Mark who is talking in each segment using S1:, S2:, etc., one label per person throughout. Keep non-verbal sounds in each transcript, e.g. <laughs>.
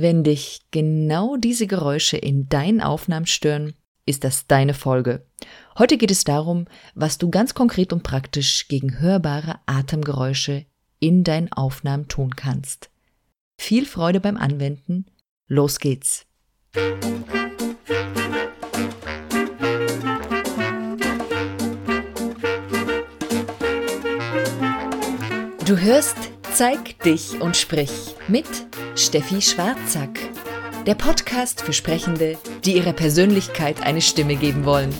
S1: Wenn dich genau diese Geräusche in deinen Aufnahmen stören, ist das deine Folge. Heute geht es darum, was du ganz konkret und praktisch gegen hörbare Atemgeräusche in deinen Aufnahmen tun kannst. Viel Freude beim Anwenden. Los geht's. Du hörst Zeig dich und sprich mit Steffi Schwarzack. Der Podcast für Sprechende, die ihrer Persönlichkeit eine Stimme geben wollen.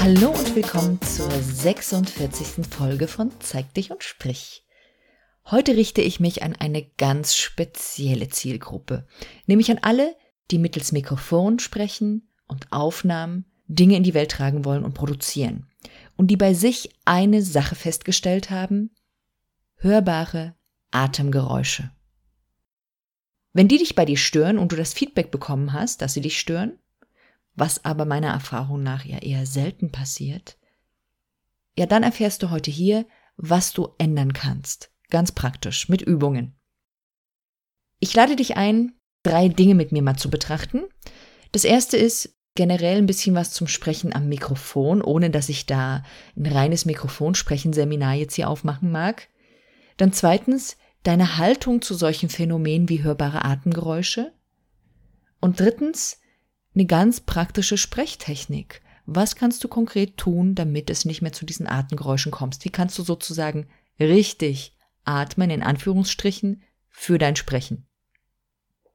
S1: Hallo und willkommen zur 46. Folge von Zeig dich und sprich. Heute richte ich mich an eine ganz spezielle Zielgruppe, nämlich an alle, die mittels Mikrofon sprechen und Aufnahmen Dinge in die Welt tragen wollen und produzieren. Und die bei sich eine Sache festgestellt haben, hörbare Atemgeräusche. Wenn die dich bei dir stören und du das Feedback bekommen hast, dass sie dich stören, was aber meiner Erfahrung nach ja eher selten passiert, ja, dann erfährst du heute hier, was du ändern kannst. Ganz praktisch, mit Übungen. Ich lade dich ein, drei Dinge mit mir mal zu betrachten. Das erste ist, generell ein bisschen was zum Sprechen am Mikrofon, ohne dass ich da ein reines Mikrofonsprechen-Seminar jetzt hier aufmachen mag. Dann zweitens deine Haltung zu solchen Phänomenen wie hörbare Atemgeräusche. Und drittens eine ganz praktische Sprechtechnik. Was kannst du konkret tun, damit es nicht mehr zu diesen Atemgeräuschen kommst? Wie kannst du sozusagen richtig atmen, in Anführungsstrichen, für dein Sprechen?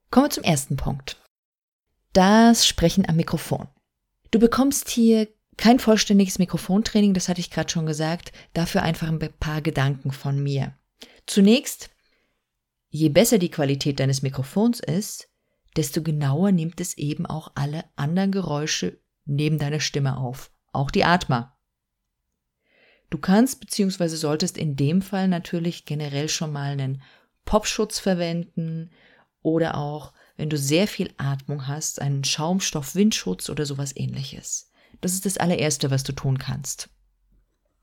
S1: Kommen wir zum ersten Punkt das Sprechen am Mikrofon. Du bekommst hier kein vollständiges Mikrofontraining, das hatte ich gerade schon gesagt, dafür einfach ein paar Gedanken von mir. Zunächst, je besser die Qualität deines Mikrofons ist, desto genauer nimmt es eben auch alle anderen Geräusche neben deiner Stimme auf, auch die Atmer. Du kannst bzw. solltest in dem Fall natürlich generell schon mal einen Popschutz verwenden oder auch wenn du sehr viel Atmung hast, einen Schaumstoff-Windschutz oder sowas ähnliches. Das ist das allererste, was du tun kannst.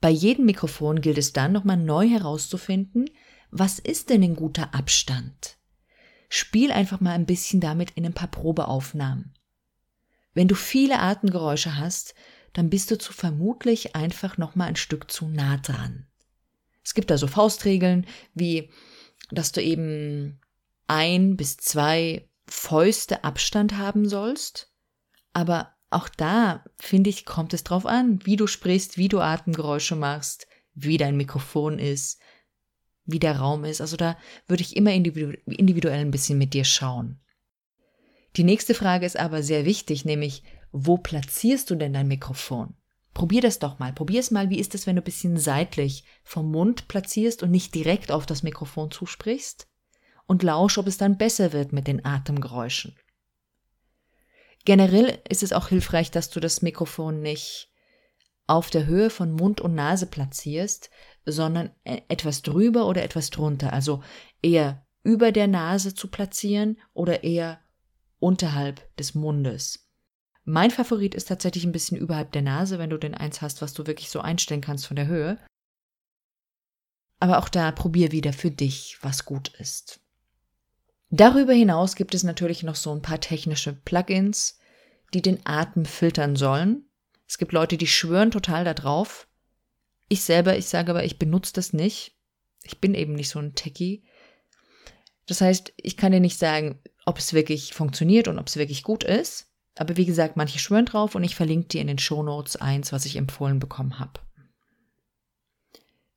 S1: Bei jedem Mikrofon gilt es dann nochmal neu herauszufinden, was ist denn ein guter Abstand? Spiel einfach mal ein bisschen damit in ein paar Probeaufnahmen. Wenn du viele Atemgeräusche hast, dann bist du zu vermutlich einfach nochmal ein Stück zu nah dran. Es gibt da so Faustregeln, wie, dass du eben ein bis zwei Fäuste Abstand haben sollst. Aber auch da, finde ich, kommt es drauf an, wie du sprichst, wie du Atemgeräusche machst, wie dein Mikrofon ist, wie der Raum ist. Also da würde ich immer individuell ein bisschen mit dir schauen. Die nächste Frage ist aber sehr wichtig, nämlich, wo platzierst du denn dein Mikrofon? Probier das doch mal. Probier es mal, wie ist es, wenn du ein bisschen seitlich vom Mund platzierst und nicht direkt auf das Mikrofon zusprichst? Und lausch, ob es dann besser wird mit den Atemgeräuschen. Generell ist es auch hilfreich, dass du das Mikrofon nicht auf der Höhe von Mund und Nase platzierst, sondern e-, etwas drüber oder etwas drunter, also eher über der Nase zu platzieren oder eher unterhalb des Mundes. Mein Favorit ist tatsächlich ein bisschen überhalb der Nase, wenn du den eins hast, was du wirklich so einstellen kannst von der Höhe. Aber auch da probier wieder für dich, was gut ist. Darüber hinaus gibt es natürlich noch so ein paar technische Plugins, die den Atem filtern sollen. Es gibt Leute, die schwören total darauf. Ich selber, ich sage aber, ich benutze das nicht. Ich bin eben nicht so ein Techie. Das heißt, ich kann dir nicht sagen, ob es wirklich funktioniert und ob es wirklich gut ist. Aber wie gesagt, manche schwören drauf und ich verlinke dir in den Show Notes eins, was ich empfohlen bekommen habe.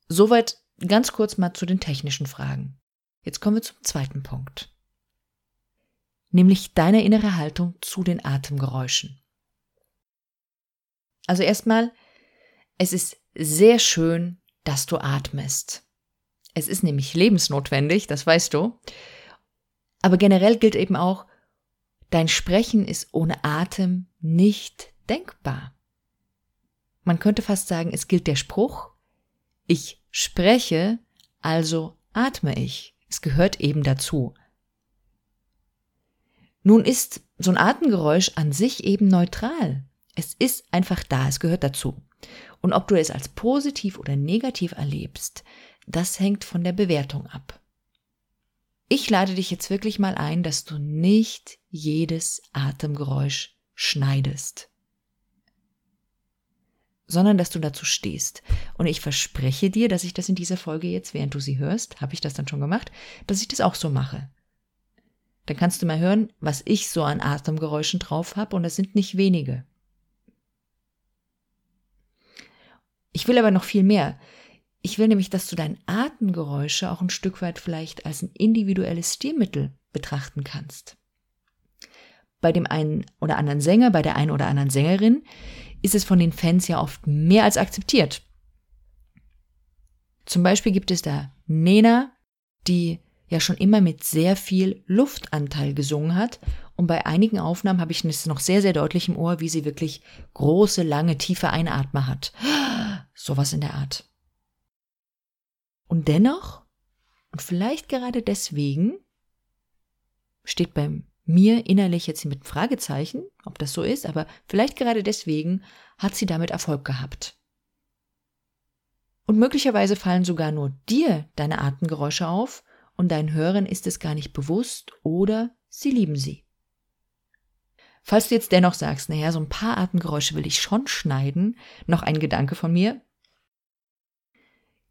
S1: Soweit ganz kurz mal zu den technischen Fragen. Jetzt kommen wir zum zweiten Punkt nämlich deine innere Haltung zu den Atemgeräuschen. Also erstmal, es ist sehr schön, dass du atmest. Es ist nämlich lebensnotwendig, das weißt du. Aber generell gilt eben auch, dein Sprechen ist ohne Atem nicht denkbar. Man könnte fast sagen, es gilt der Spruch, ich spreche, also atme ich. Es gehört eben dazu. Nun ist so ein Atemgeräusch an sich eben neutral. Es ist einfach da, es gehört dazu. Und ob du es als positiv oder negativ erlebst, das hängt von der Bewertung ab. Ich lade dich jetzt wirklich mal ein, dass du nicht jedes Atemgeräusch schneidest, sondern dass du dazu stehst. Und ich verspreche dir, dass ich das in dieser Folge jetzt, während du sie hörst, habe ich das dann schon gemacht, dass ich das auch so mache. Dann kannst du mal hören, was ich so an Atemgeräuschen drauf habe und es sind nicht wenige. Ich will aber noch viel mehr. Ich will nämlich, dass du deine Atemgeräusche auch ein Stück weit vielleicht als ein individuelles Stilmittel betrachten kannst. Bei dem einen oder anderen Sänger, bei der einen oder anderen Sängerin ist es von den Fans ja oft mehr als akzeptiert. Zum Beispiel gibt es da Nena, die ja schon immer mit sehr viel Luftanteil gesungen hat. Und bei einigen Aufnahmen habe ich es noch sehr, sehr deutlich im Ohr, wie sie wirklich große, lange, tiefe Einatmer hat. <gasps> Sowas in der Art. Und dennoch, und vielleicht gerade deswegen, steht bei mir innerlich jetzt mit Fragezeichen, ob das so ist, aber vielleicht gerade deswegen hat sie damit Erfolg gehabt. Und möglicherweise fallen sogar nur dir deine Atemgeräusche auf und deinen Hörern ist es gar nicht bewusst oder sie lieben sie. Falls du jetzt dennoch sagst, naja, so ein paar Atemgeräusche will ich schon schneiden, noch ein Gedanke von mir.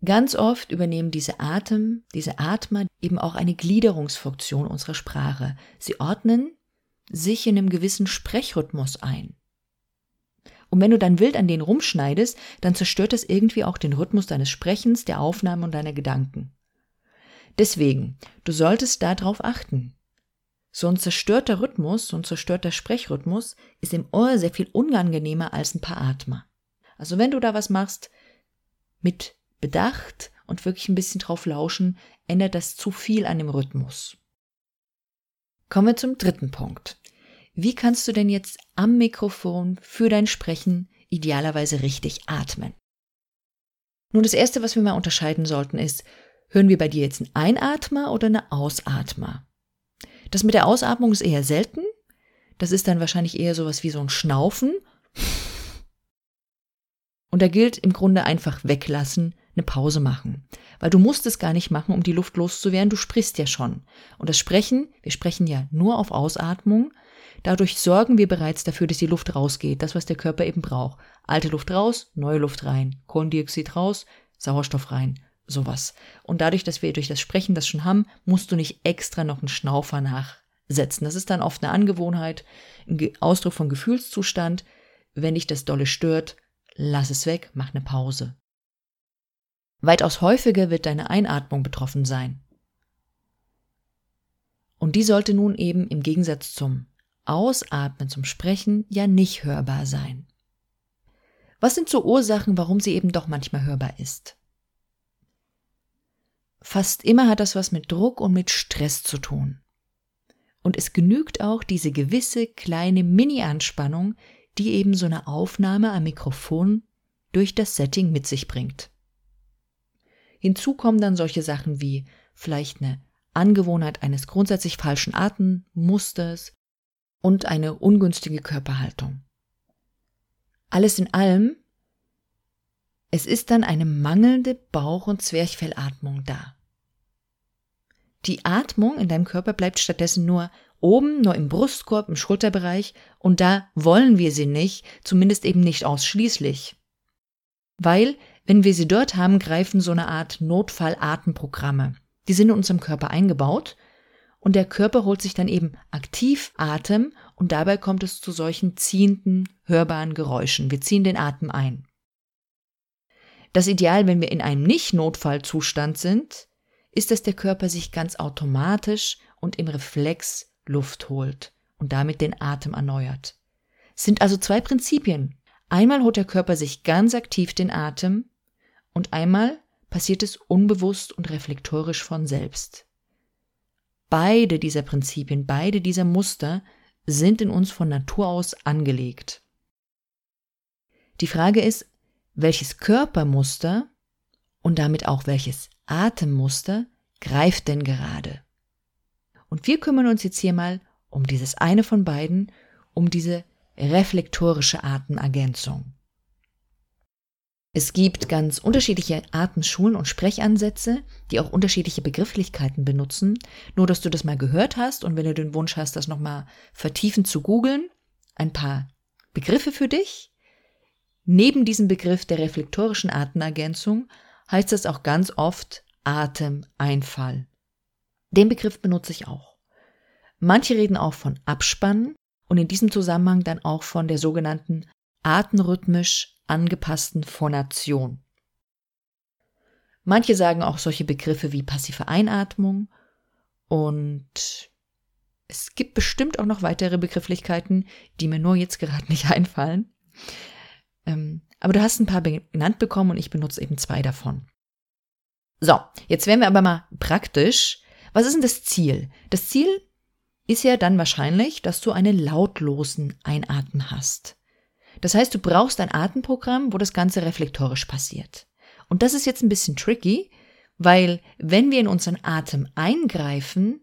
S1: Ganz oft übernehmen diese Atem, diese Atmer eben auch eine Gliederungsfunktion unserer Sprache. Sie ordnen sich in einem gewissen Sprechrhythmus ein. Und wenn du dann wild an denen rumschneidest, dann zerstört das irgendwie auch den Rhythmus deines Sprechens, der Aufnahme und deiner Gedanken. Deswegen, du solltest darauf achten. So ein zerstörter Rhythmus, so ein zerstörter Sprechrhythmus ist im Ohr sehr viel unangenehmer als ein paar Atmer. Also wenn du da was machst, mit Bedacht und wirklich ein bisschen drauf lauschen, ändert das zu viel an dem Rhythmus. Kommen wir zum dritten Punkt. Wie kannst du denn jetzt am Mikrofon für dein Sprechen idealerweise richtig atmen? Nun, das erste, was wir mal unterscheiden sollten, ist, Hören wir bei dir jetzt einen Einatmer oder eine Ausatmer? Das mit der Ausatmung ist eher selten. Das ist dann wahrscheinlich eher sowas wie so ein Schnaufen. Und da gilt im Grunde einfach weglassen, eine Pause machen. Weil du musst es gar nicht machen, um die Luft loszuwerden, du sprichst ja schon. Und das Sprechen, wir sprechen ja nur auf Ausatmung, dadurch sorgen wir bereits dafür, dass die Luft rausgeht, das, was der Körper eben braucht. Alte Luft raus, neue Luft rein, Kohlendioxid raus, Sauerstoff rein sowas. Und dadurch, dass wir durch das Sprechen das schon haben, musst du nicht extra noch einen Schnaufer nachsetzen. Das ist dann oft eine Angewohnheit, ein Ausdruck von Gefühlszustand. Wenn dich das dolle stört, lass es weg, mach eine Pause. Weitaus häufiger wird deine Einatmung betroffen sein. Und die sollte nun eben im Gegensatz zum Ausatmen, zum Sprechen ja nicht hörbar sein. Was sind so Ursachen, warum sie eben doch manchmal hörbar ist? Fast immer hat das was mit Druck und mit Stress zu tun. Und es genügt auch diese gewisse kleine Mini-Anspannung, die eben so eine Aufnahme am Mikrofon durch das Setting mit sich bringt. Hinzu kommen dann solche Sachen wie vielleicht eine Angewohnheit eines grundsätzlich falschen Atemmusters und eine ungünstige Körperhaltung. Alles in allem es ist dann eine mangelnde Bauch- und Zwerchfellatmung da. Die Atmung in deinem Körper bleibt stattdessen nur oben, nur im Brustkorb, im Schulterbereich und da wollen wir sie nicht, zumindest eben nicht ausschließlich. Weil, wenn wir sie dort haben, greifen so eine Art Notfallatemprogramme. Die sind in unserem Körper eingebaut und der Körper holt sich dann eben aktiv Atem und dabei kommt es zu solchen ziehenden, hörbaren Geräuschen. Wir ziehen den Atem ein. Das Ideal, wenn wir in einem Nicht-Notfallzustand sind, ist, dass der Körper sich ganz automatisch und im Reflex Luft holt und damit den Atem erneuert. Es sind also zwei Prinzipien. Einmal holt der Körper sich ganz aktiv den Atem und einmal passiert es unbewusst und reflektorisch von selbst. Beide dieser Prinzipien, beide dieser Muster sind in uns von Natur aus angelegt. Die Frage ist, welches Körpermuster und damit auch welches Atemmuster greift denn gerade? Und wir kümmern uns jetzt hier mal um dieses eine von beiden, um diese reflektorische Atemergänzung. Es gibt ganz unterschiedliche Arten Schulen und Sprechansätze, die auch unterschiedliche Begrifflichkeiten benutzen. Nur, dass du das mal gehört hast und wenn du den Wunsch hast, das nochmal vertiefend zu googeln, ein paar Begriffe für dich. Neben diesem Begriff der reflektorischen Artenergänzung heißt es auch ganz oft Atemeinfall. Den Begriff benutze ich auch. Manche reden auch von Abspannen und in diesem Zusammenhang dann auch von der sogenannten atemrhythmisch angepassten Phonation. Manche sagen auch solche Begriffe wie passive Einatmung und es gibt bestimmt auch noch weitere Begrifflichkeiten, die mir nur jetzt gerade <laughs> nicht einfallen. Ähm, aber du hast ein paar genannt bekommen und ich benutze eben zwei davon. So, jetzt werden wir aber mal praktisch. Was ist denn das Ziel? Das Ziel ist ja dann wahrscheinlich, dass du einen lautlosen Einatmen hast. Das heißt, du brauchst ein Atemprogramm, wo das Ganze reflektorisch passiert. Und das ist jetzt ein bisschen tricky, weil wenn wir in unseren Atem eingreifen,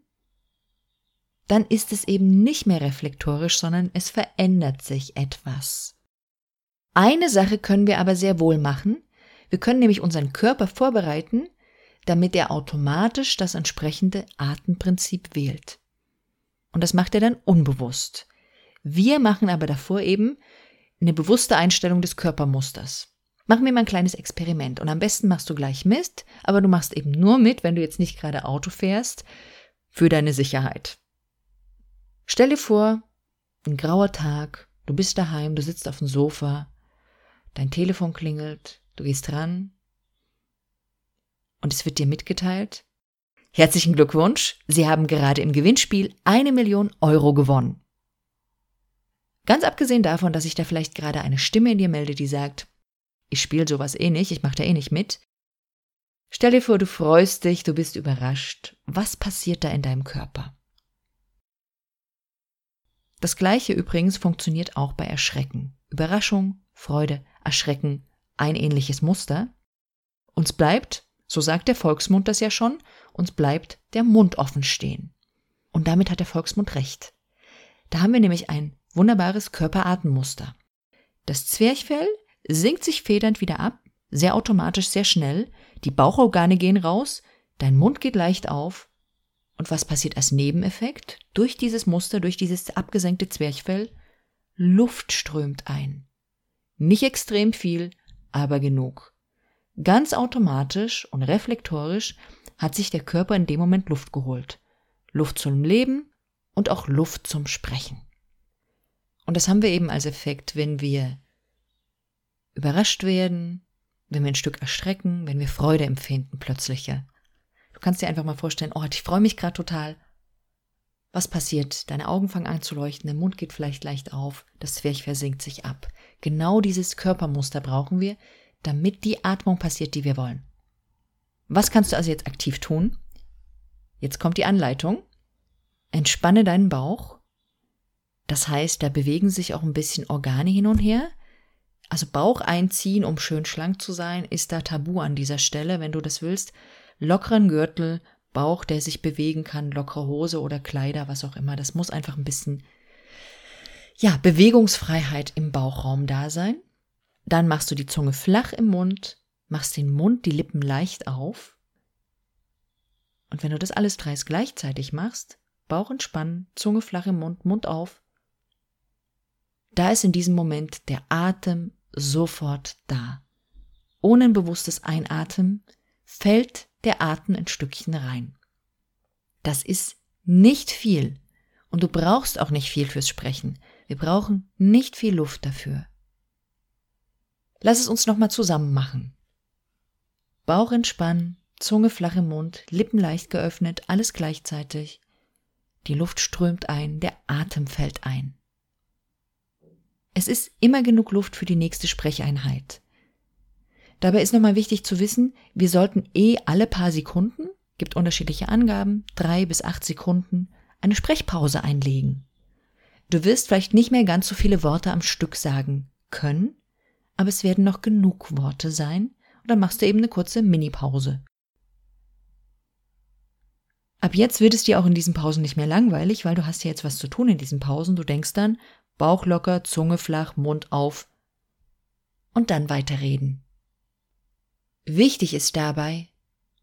S1: dann ist es eben nicht mehr reflektorisch, sondern es verändert sich etwas. Eine Sache können wir aber sehr wohl machen. Wir können nämlich unseren Körper vorbereiten, damit er automatisch das entsprechende Atemprinzip wählt. Und das macht er dann unbewusst. Wir machen aber davor eben eine bewusste Einstellung des Körpermusters. Machen wir mal ein kleines Experiment und am besten machst du gleich Mist, aber du machst eben nur mit, wenn du jetzt nicht gerade Auto fährst, für deine Sicherheit. Stell dir vor, ein grauer Tag, du bist daheim, du sitzt auf dem Sofa, dein Telefon klingelt, du gehst ran und es wird dir mitgeteilt, herzlichen Glückwunsch, Sie haben gerade im Gewinnspiel eine Million Euro gewonnen. Ganz abgesehen davon, dass sich da vielleicht gerade eine Stimme in dir meldet, die sagt, ich spiele sowas eh nicht, ich mache da eh nicht mit. Stell dir vor, du freust dich, du bist überrascht. Was passiert da in deinem Körper? Das gleiche übrigens funktioniert auch bei Erschrecken. Überraschung, Freude, Erschrecken, ein ähnliches Muster. Uns bleibt, so sagt der Volksmund das ja schon, uns bleibt der Mund offen stehen. Und damit hat der Volksmund recht. Da haben wir nämlich ein wunderbares Körperatemmuster. Das Zwerchfell sinkt sich federnd wieder ab, sehr automatisch, sehr schnell, die Bauchorgane gehen raus, dein Mund geht leicht auf. Und was passiert als Nebeneffekt? Durch dieses Muster, durch dieses abgesenkte Zwerchfell, Luft strömt ein. Nicht extrem viel, aber genug. Ganz automatisch und reflektorisch hat sich der Körper in dem Moment Luft geholt. Luft zum Leben und auch Luft zum Sprechen. Und das haben wir eben als Effekt, wenn wir überrascht werden, wenn wir ein Stück erschrecken, wenn wir Freude empfinden plötzliche. Du kannst dir einfach mal vorstellen, oh, ich freue mich gerade total. Was passiert? Deine Augen fangen an zu leuchten, der Mund geht vielleicht leicht auf, das Zwerchfell sinkt sich ab. Genau dieses Körpermuster brauchen wir, damit die Atmung passiert, die wir wollen. Was kannst du also jetzt aktiv tun? Jetzt kommt die Anleitung. Entspanne deinen Bauch das heißt, da bewegen sich auch ein bisschen Organe hin und her. Also Bauch einziehen, um schön schlank zu sein, ist da tabu an dieser Stelle, wenn du das willst. Lockeren Gürtel, Bauch, der sich bewegen kann, lockere Hose oder Kleider, was auch immer. Das muss einfach ein bisschen, ja, Bewegungsfreiheit im Bauchraum da sein. Dann machst du die Zunge flach im Mund, machst den Mund, die Lippen leicht auf. Und wenn du das alles dreist gleichzeitig machst, Bauch entspannen, Zunge flach im Mund, Mund auf, da ist in diesem Moment der Atem sofort da. Ohne ein bewusstes Einatmen fällt der Atem ein Stückchen rein. Das ist nicht viel und du brauchst auch nicht viel fürs Sprechen. Wir brauchen nicht viel Luft dafür. Lass es uns nochmal zusammen machen. Bauch entspannen, Zunge flach im Mund, Lippen leicht geöffnet, alles gleichzeitig. Die Luft strömt ein, der Atem fällt ein. Es ist immer genug Luft für die nächste Sprecheinheit. Dabei ist nochmal wichtig zu wissen, wir sollten eh alle paar Sekunden, gibt unterschiedliche Angaben, drei bis acht Sekunden, eine Sprechpause einlegen. Du wirst vielleicht nicht mehr ganz so viele Worte am Stück sagen können, aber es werden noch genug Worte sein und dann machst du eben eine kurze Mini-Pause. Ab jetzt wird es dir auch in diesen Pausen nicht mehr langweilig, weil du hast ja jetzt was zu tun in diesen Pausen. Du denkst dann, Bauch locker, Zunge flach, Mund auf und dann weiterreden. Wichtig ist dabei,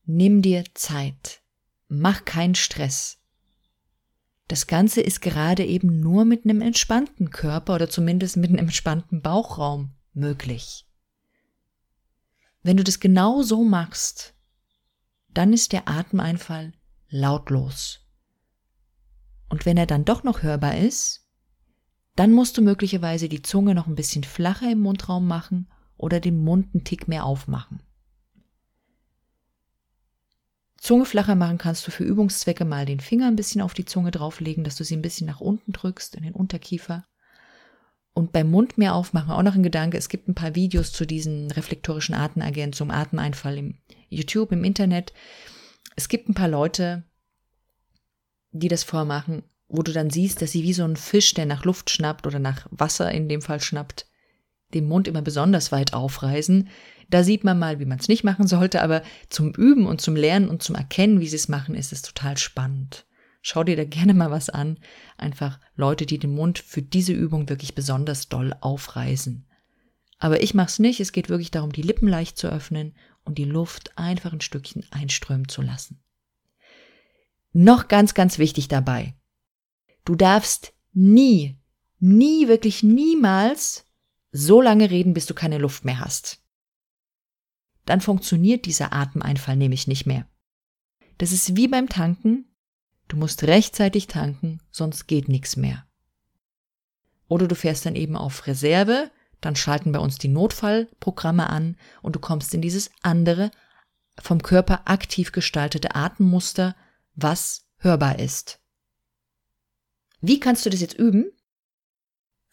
S1: nimm dir Zeit. Mach keinen Stress. Das Ganze ist gerade eben nur mit einem entspannten Körper oder zumindest mit einem entspannten Bauchraum möglich. Wenn du das genau so machst, dann ist der Atemeinfall lautlos. Und wenn er dann doch noch hörbar ist, dann musst du möglicherweise die Zunge noch ein bisschen flacher im Mundraum machen oder den Mund einen Tick mehr aufmachen. Zunge flacher machen kannst du für Übungszwecke mal den Finger ein bisschen auf die Zunge drauflegen, dass du sie ein bisschen nach unten drückst in den Unterkiefer. Und beim Mund mehr aufmachen, auch noch ein Gedanke, es gibt ein paar Videos zu diesen reflektorischen Atemagenten, zum Atemeinfall im YouTube, im Internet. Es gibt ein paar Leute, die das vormachen, wo du dann siehst, dass sie wie so ein Fisch, der nach Luft schnappt oder nach Wasser in dem Fall schnappt, den Mund immer besonders weit aufreißen. Da sieht man mal, wie man es nicht machen sollte, aber zum Üben und zum Lernen und zum Erkennen, wie sie es machen, ist es total spannend. Schau dir da gerne mal was an. Einfach Leute, die den Mund für diese Übung wirklich besonders doll aufreißen. Aber ich mach's nicht. Es geht wirklich darum, die Lippen leicht zu öffnen und die Luft einfach ein Stückchen einströmen zu lassen. Noch ganz, ganz wichtig dabei. Du darfst nie, nie, wirklich niemals so lange reden, bis du keine Luft mehr hast. Dann funktioniert dieser Atemeinfall nämlich nicht mehr. Das ist wie beim Tanken. Du musst rechtzeitig tanken, sonst geht nichts mehr. Oder du fährst dann eben auf Reserve, dann schalten bei uns die Notfallprogramme an und du kommst in dieses andere, vom Körper aktiv gestaltete Atemmuster, was hörbar ist. Wie kannst du das jetzt üben?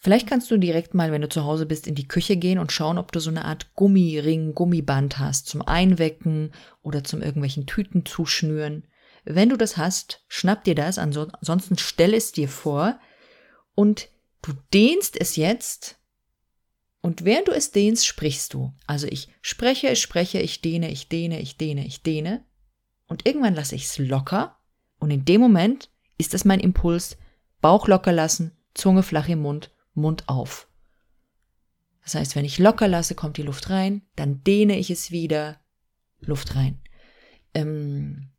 S1: Vielleicht kannst du direkt mal, wenn du zu Hause bist, in die Küche gehen und schauen, ob du so eine Art Gummiring, Gummiband hast zum Einwecken oder zum irgendwelchen Tüten zuschnüren. Wenn du das hast, schnapp dir das, ansonsten stell es dir vor und du dehnst es jetzt und während du es dehnst, sprichst du. Also ich spreche, ich spreche, ich dehne, ich dehne, ich dehne, ich dehne und irgendwann lasse ich es locker und in dem Moment ist das mein Impuls, Bauch locker lassen, Zunge flach im Mund Mund auf. Das heißt, wenn ich locker lasse, kommt die Luft rein, dann dehne ich es wieder, Luft rein. Ähm,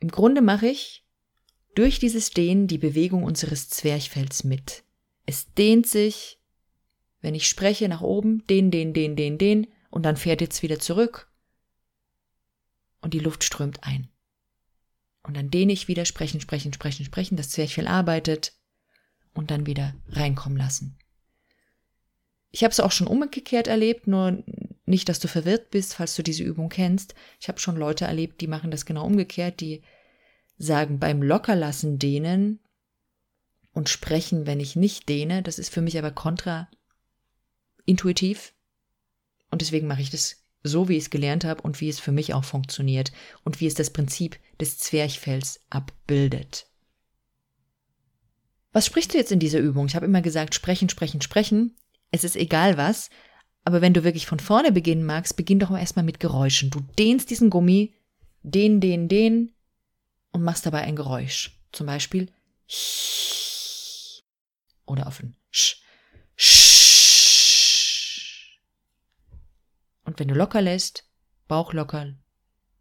S1: Im Grunde mache ich durch dieses Dehnen die Bewegung unseres Zwerchfells mit. Es dehnt sich, wenn ich spreche, nach oben, dehn, dehn, dehn, dehn, dehn, und dann fährt jetzt wieder zurück und die Luft strömt ein. Und dann dehne ich wieder, sprechen, sprechen, sprechen, sprechen, das Zwerchfell arbeitet, und dann wieder reinkommen lassen. Ich habe es auch schon umgekehrt erlebt, nur nicht, dass du verwirrt bist, falls du diese Übung kennst. Ich habe schon Leute erlebt, die machen das genau umgekehrt, die sagen beim Lockerlassen dehnen und sprechen, wenn ich nicht dehne. Das ist für mich aber kontraintuitiv. Und deswegen mache ich das so, wie ich es gelernt habe und wie es für mich auch funktioniert und wie es das Prinzip des Zwerchfells abbildet. Was sprichst du jetzt in dieser Übung? Ich habe immer gesagt, sprechen, sprechen, sprechen. Es ist egal was. Aber wenn du wirklich von vorne beginnen magst, beginn doch erstmal mit Geräuschen. Du dehnst diesen Gummi, den, den, den und machst dabei ein Geräusch. Zum Beispiel <laughs> oder auf ein Sch. Sch. Und wenn du locker lässt, Bauch locker,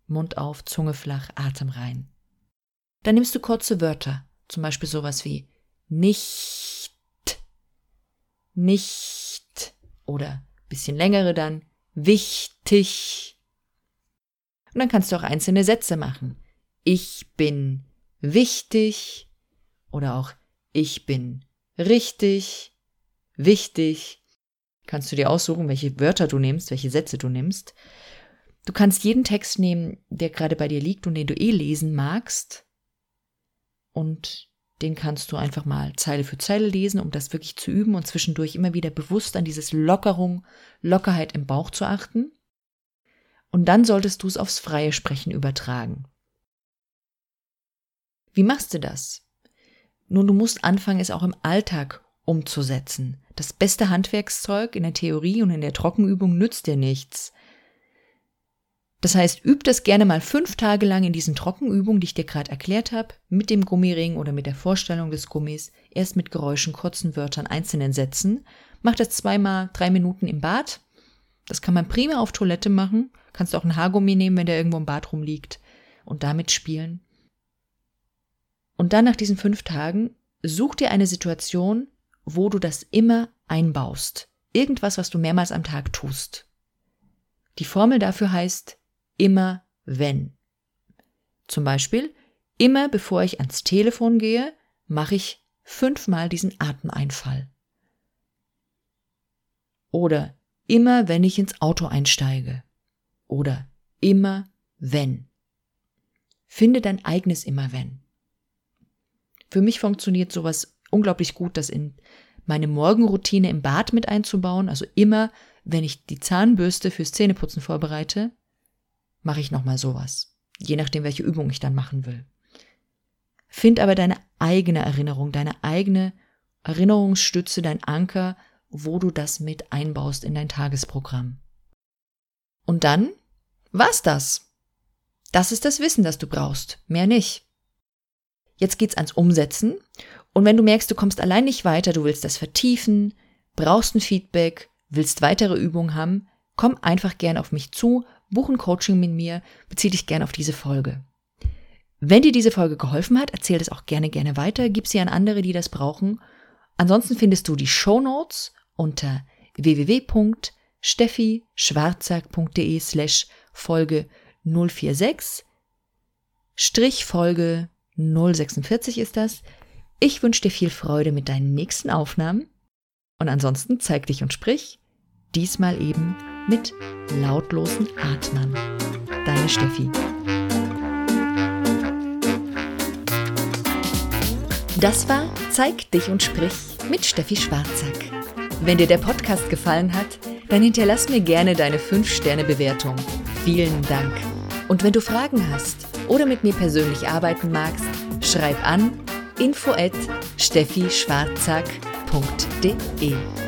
S1: Mund auf, Zunge flach, Atem rein. Dann nimmst du kurze Wörter, zum Beispiel sowas wie nicht, nicht oder bisschen längere dann wichtig. Und dann kannst du auch einzelne Sätze machen. Ich bin wichtig oder auch ich bin richtig, wichtig. Kannst du dir aussuchen, welche Wörter du nimmst, welche Sätze du nimmst. Du kannst jeden Text nehmen, der gerade bei dir liegt und den du eh lesen magst und den kannst du einfach mal Zeile für Zeile lesen, um das wirklich zu üben und zwischendurch immer wieder bewusst an dieses Lockerung, Lockerheit im Bauch zu achten. Und dann solltest du es aufs freie Sprechen übertragen. Wie machst du das? Nun, du musst anfangen, es auch im Alltag umzusetzen. Das beste Handwerkszeug in der Theorie und in der Trockenübung nützt dir nichts. Das heißt, üb das gerne mal fünf Tage lang in diesen Trockenübungen, die ich dir gerade erklärt habe, mit dem Gummiring oder mit der Vorstellung des Gummis, erst mit Geräuschen, kurzen Wörtern, einzelnen Sätzen. Mach das zweimal drei Minuten im Bad Das kann man prima auf Toilette machen. Kannst auch ein Haargummi nehmen, wenn der irgendwo im Bad rumliegt und damit spielen. Und dann nach diesen fünf Tagen such dir eine Situation, wo du das immer einbaust. Irgendwas, was du mehrmals am Tag tust. Die Formel dafür heißt immer wenn. Zum Beispiel, immer bevor ich ans Telefon gehe, mache ich fünfmal diesen Atemeinfall. Oder immer wenn ich ins Auto einsteige. Oder immer wenn. Finde dein eigenes immer wenn. Für mich funktioniert sowas unglaublich gut, das in meine Morgenroutine im Bad mit einzubauen. Also immer, wenn ich die Zahnbürste fürs Zähneputzen vorbereite, mache ich nochmal sowas. Je nachdem, welche Übung ich dann machen will. Find aber deine eigene Erinnerung, deine eigene Erinnerungsstütze, dein Anker, wo du das mit einbaust in dein Tagesprogramm. Und dann war's das. Das ist das Wissen, das du brauchst, mehr nicht. Jetzt geht's ans Umsetzen. Und wenn du merkst, du kommst allein nicht weiter, du willst das vertiefen, brauchst ein Feedback, willst weitere Übungen haben, komm einfach gern auf mich zu, buch ein Coaching mit mir, bezieh dich gern auf diese Folge. Wenn dir diese Folge geholfen hat, erzähl das auch gerne, gerne weiter, gib sie an andere, die das brauchen. Ansonsten findest du die Show Notes unter www.steffischwarzack.de slash Folge 046 Strich Folge 046 ist das. Ich wünsche dir viel Freude mit deinen nächsten Aufnahmen und ansonsten zeig dich und sprich, diesmal eben mit lautlosen Atmern. Deine Steffi. Das war Zeig dich und sprich mit Steffi Schwarzack. Wenn dir der Podcast gefallen hat, dann hinterlass mir gerne deine 5-Sterne-Bewertung. Vielen Dank. Und wenn du Fragen hast oder mit mir persönlich arbeiten magst, schreib an info at steffischwarzack.de.